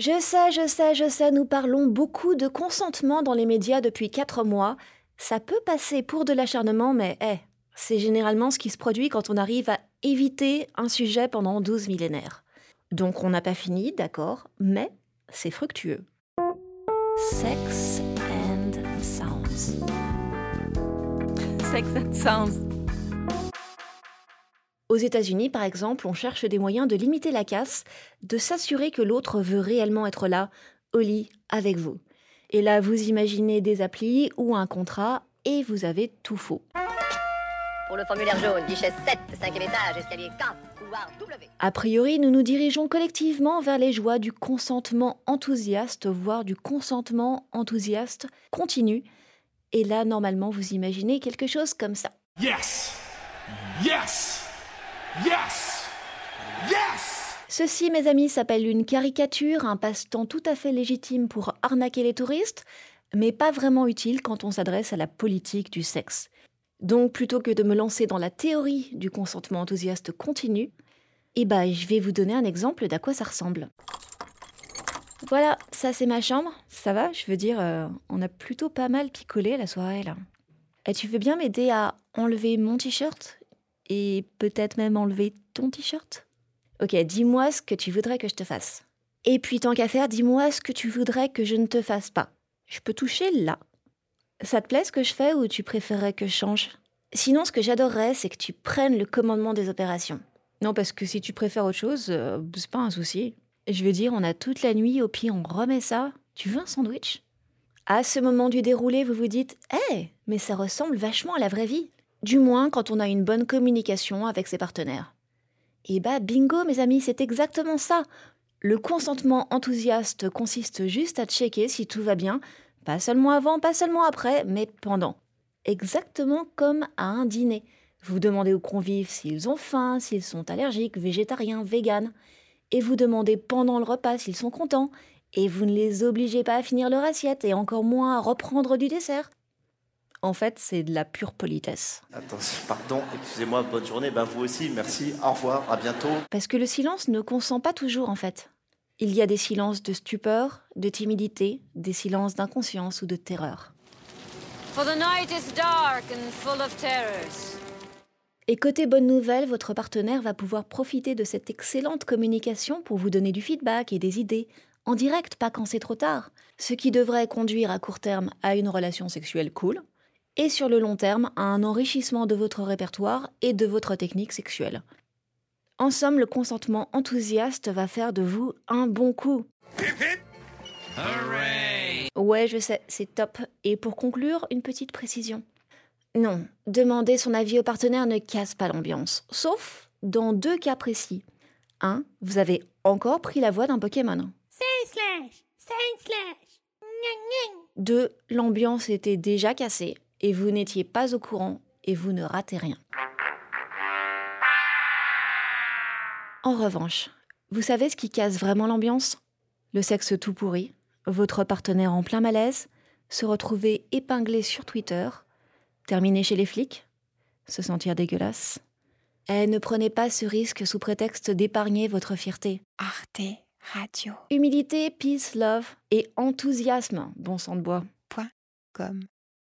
Je sais, je sais, je sais, nous parlons beaucoup de consentement dans les médias depuis 4 mois. Ça peut passer pour de l'acharnement, mais eh, c'est généralement ce qui se produit quand on arrive à éviter un sujet pendant 12 millénaires. Donc on n'a pas fini, d'accord, mais c'est fructueux. Sex and Sounds. Sex and Sounds. Aux États-Unis, par exemple, on cherche des moyens de limiter la casse, de s'assurer que l'autre veut réellement être là, au lit, avec vous. Et là, vous imaginez des applis ou un contrat et vous avez tout faux. Pour le formulaire jaune, guichet 7, 5e étage, escalier K, couloir W. A priori, nous nous dirigeons collectivement vers les joies du consentement enthousiaste, voire du consentement enthousiaste continu. Et là, normalement, vous imaginez quelque chose comme ça. Yes! Yes! Yes! Yes! Ceci, mes amis, s'appelle une caricature, un passe-temps tout à fait légitime pour arnaquer les touristes, mais pas vraiment utile quand on s'adresse à la politique du sexe. Donc, plutôt que de me lancer dans la théorie du consentement enthousiaste continu, eh ben, je vais vous donner un exemple d'à quoi ça ressemble. Voilà, ça c'est ma chambre. Ça va, je veux dire, euh, on a plutôt pas mal picolé la soirée là. Et tu veux bien m'aider à enlever mon t-shirt? Et peut-être même enlever ton t-shirt? Ok, dis-moi ce que tu voudrais que je te fasse. Et puis tant qu'à faire, dis-moi ce que tu voudrais que je ne te fasse pas. Je peux toucher là. Ça te plaît ce que je fais ou tu préférerais que je change? Sinon, ce que j'adorerais, c'est que tu prennes le commandement des opérations. Non, parce que si tu préfères autre chose, euh, c'est pas un souci. Je veux dire, on a toute la nuit, au pied, on remet ça. Tu veux un sandwich? À ce moment du déroulé, vous vous dites Hé, mais ça ressemble vachement à la vraie vie. Du moins quand on a une bonne communication avec ses partenaires. Et bah bingo mes amis, c'est exactement ça. Le consentement enthousiaste consiste juste à checker si tout va bien, pas seulement avant, pas seulement après, mais pendant. Exactement comme à un dîner. Vous demandez aux convives s'ils ont faim, s'ils sont allergiques, végétariens, véganes. Et vous demandez pendant le repas s'ils sont contents. Et vous ne les obligez pas à finir leur assiette et encore moins à reprendre du dessert. En fait, c'est de la pure politesse. Attention, pardon, excusez-moi, bonne journée. Ben vous aussi, merci, au revoir, à bientôt. Parce que le silence ne consent pas toujours, en fait. Il y a des silences de stupeur, de timidité, des silences d'inconscience ou de terreur. For the night is dark and full of terrors. Et côté bonne nouvelle, votre partenaire va pouvoir profiter de cette excellente communication pour vous donner du feedback et des idées, en direct, pas quand c'est trop tard, ce qui devrait conduire à court terme à une relation sexuelle cool, et sur le long terme à un enrichissement de votre répertoire et de votre technique sexuelle. En somme, le consentement enthousiaste va faire de vous un bon coup. Ouais, je sais, c'est top. Et pour conclure, une petite précision. Non, demander son avis au partenaire ne casse pas l'ambiance, sauf dans deux cas précis. 1. Vous avez encore pris la voix d'un Pokémon. 2. L'ambiance était déjà cassée et vous n'étiez pas au courant et vous ne ratez rien. En revanche, vous savez ce qui casse vraiment l'ambiance? Le sexe tout pourri, votre partenaire en plein malaise, se retrouver épinglé sur Twitter, terminer chez les flics, se sentir dégueulasse. Eh, ne prenez pas ce risque sous prétexte d'épargner votre fierté. Arte Radio. Humilité, peace, love et enthousiasme, bon sang de bois. Point com.